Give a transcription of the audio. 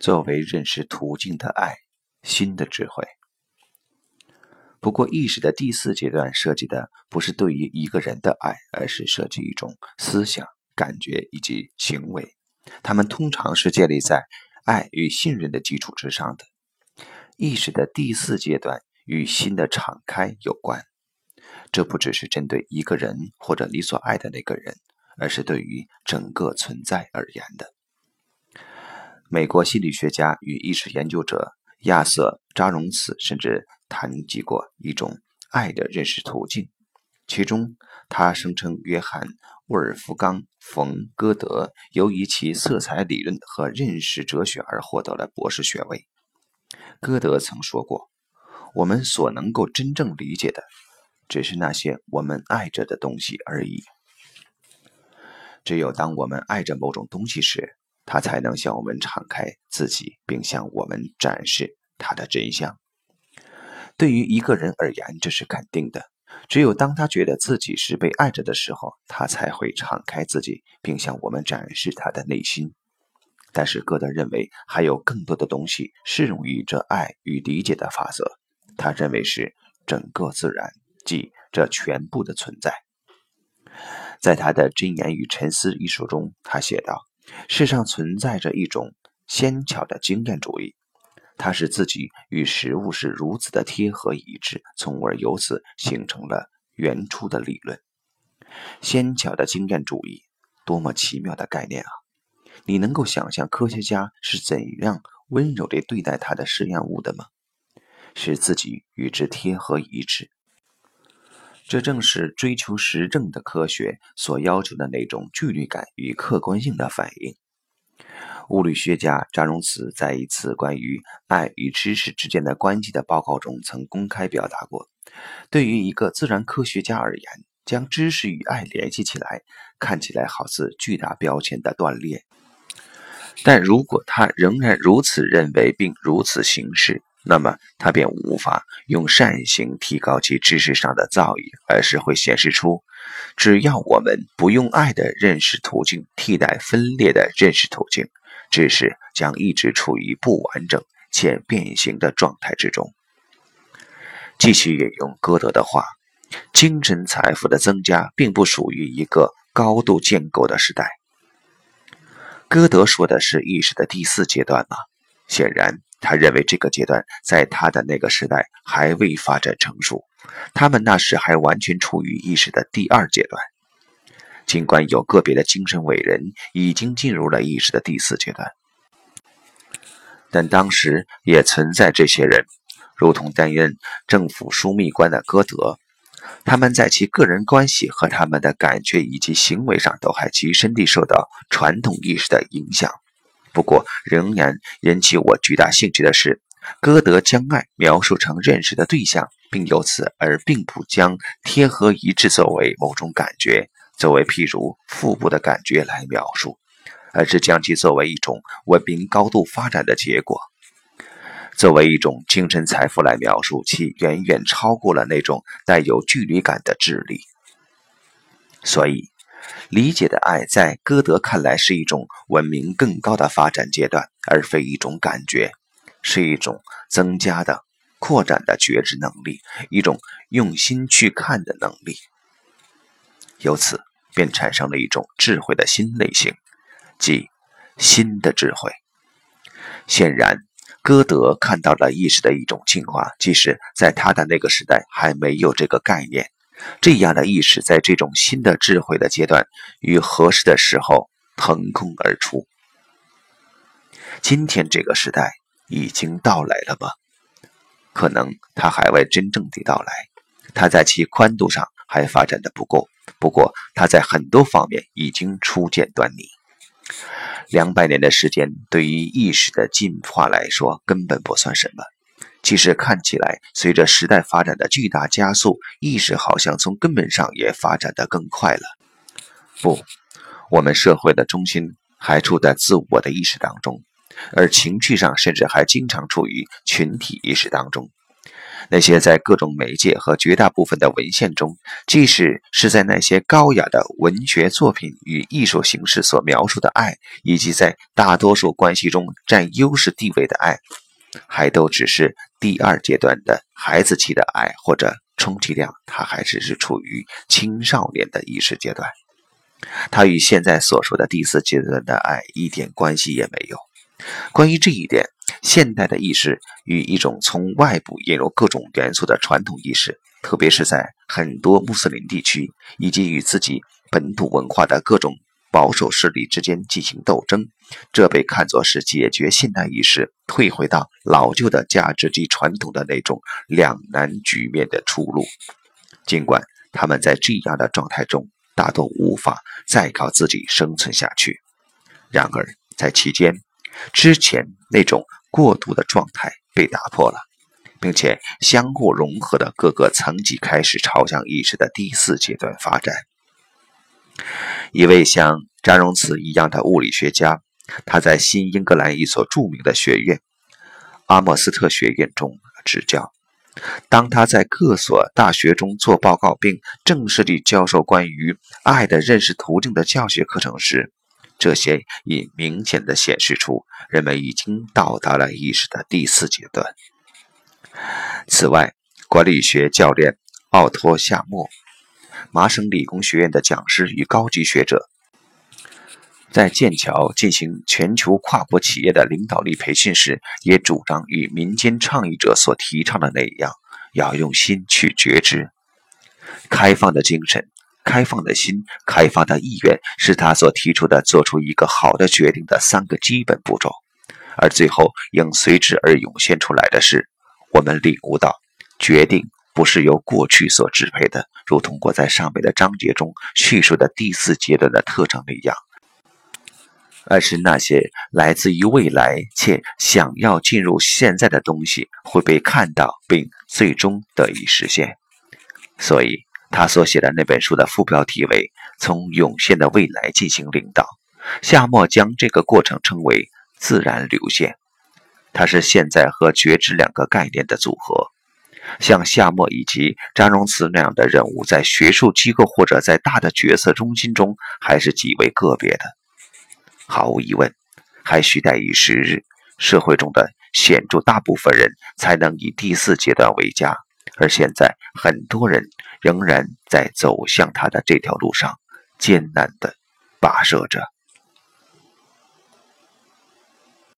作为认识途径的爱，新的智慧。不过，意识的第四阶段涉及的不是对于一个人的爱，而是涉及一种思想、感觉以及行为。它们通常是建立在爱与信任的基础之上的。意识的第四阶段与心的敞开有关。这不只是针对一个人或者你所爱的那个人，而是对于整个存在而言的。美国心理学家与意识研究者亚瑟·扎荣茨甚至。谈及过一种爱的认识途径，其中他声称约翰·沃尔夫冈·冯·歌德由于其色彩理论和认识哲学而获得了博士学位。歌德曾说过：“我们所能够真正理解的，只是那些我们爱着的东西而已。只有当我们爱着某种东西时，他才能向我们敞开自己，并向我们展示他的真相。”对于一个人而言，这是肯定的。只有当他觉得自己是被爱着的时候，他才会敞开自己，并向我们展示他的内心。但是，歌德认为还有更多的东西适用于这爱与理解的法则。他认为是整个自然，即这全部的存在。在他的《箴言与沉思》一书中，他写道：“世上存在着一种纤巧的经验主义。”它使自己与食物是如此的贴合一致，从而由此形成了原初的理论。纤巧的经验主义，多么奇妙的概念啊！你能够想象科学家是怎样温柔地对待他的实验物的吗？使自己与之贴合一致，这正是追求实证的科学所要求的那种距离感与客观性的反应。物理学家扎荣慈在一次关于爱与知识之间的关系的报告中，曾公开表达过：对于一个自然科学家而言，将知识与爱联系起来，看起来好似巨大标签的断裂。但如果他仍然如此认为并如此行事，那么他便无法用善行提高其知识上的造诣，而是会显示出，只要我们不用爱的认识途径替代分裂的认识途径。知识将一直处于不完整且变形的状态之中。继续引用歌德的话：“精神财富的增加并不属于一个高度建构的时代。”歌德说的是意识的第四阶段吗？显然，他认为这个阶段在他的那个时代还未发展成熟，他们那时还完全处于意识的第二阶段。尽管有个别的精神伟人已经进入了意识的第四阶段，但当时也存在这些人，如同担任政府枢密官的歌德，他们在其个人关系和他们的感觉以及行为上都还极深地受到传统意识的影响。不过，仍然引起我巨大兴趣的是，歌德将爱描述成认识的对象，并由此而并不将贴合一致作为某种感觉。作为譬如腹部的感觉来描述，而是将其作为一种文明高度发展的结果，作为一种精神财富来描述，其远远超过了那种带有距离感的智力。所以，理解的爱在歌德看来是一种文明更高的发展阶段，而非一种感觉，是一种增加的、扩展的觉知能力，一种用心去看的能力。由此。便产生了一种智慧的新类型，即新的智慧。显然，歌德看到了意识的一种进化，即使在他的那个时代还没有这个概念。这样的意识在这种新的智慧的阶段与合适的时候腾空而出。今天这个时代已经到来了吗？可能它还未真正的到来，它在其宽度上还发展的不够。不过，他在很多方面已经初见端倪。两百年的时间对于意识的进化来说根本不算什么。其实看起来，随着时代发展的巨大加速，意识好像从根本上也发展得更快了。不，我们社会的中心还处在自我的意识当中，而情绪上甚至还经常处于群体意识当中。那些在各种媒介和绝大部分的文献中，即使是在那些高雅的文学作品与艺术形式所描述的爱，以及在大多数关系中占优势地位的爱，还都只是第二阶段的孩子期的爱，或者充其量，他还只是处于青少年的意识阶段。他与现在所说的第四阶段的爱一点关系也没有。关于这一点，现代的意识与一种从外部引入各种元素的传统意识，特别是在很多穆斯林地区，以及与自己本土文化的各种保守势力之间进行斗争，这被看作是解决现代意识退回到老旧的价值及传统的那种两难局面的出路。尽管他们在这样的状态中，大多无法再靠自己生存下去。然而，在期间，之前那种过渡的状态被打破了，并且相互融合的各个层级开始朝向意识的第四阶段发展。一位像詹荣茨一样的物理学家，他在新英格兰一所著名的学院——阿莫斯特学院中执教。当他在各所大学中做报告，并正式地教授关于爱的认识途径的教学课程时，这些已明显地显示出人们已经到达了意识的第四阶段。此外，管理学教练奥托·夏默，麻省理工学院的讲师与高级学者，在剑桥进行全球跨国企业的领导力培训时，也主张与民间倡议者所提倡的那样，要用心去觉知，开放的精神、开放的心、开放的意愿，是他所提出的做出一个好的决定的三个基本步骤。而最后应随之而涌现出来的是，我们领悟到，决定不是由过去所支配的，如通过在上面的章节中叙述的第四阶段的特征那样。而是那些来自于未来且想要进入现在的东西会被看到并最终得以实现。所以，他所写的那本书的副标题为“从涌现的未来进行领导”。夏末将这个过程称为“自然流线”，它是现在和觉知两个概念的组合。像夏末以及张荣慈那样的人物，在学术机构或者在大的决策中心中，还是极为个别的。毫无疑问，还需待以时日，社会中的显著大部分人才能以第四阶段为家。而现在，很多人仍然在走向他的这条路上艰难地跋涉着。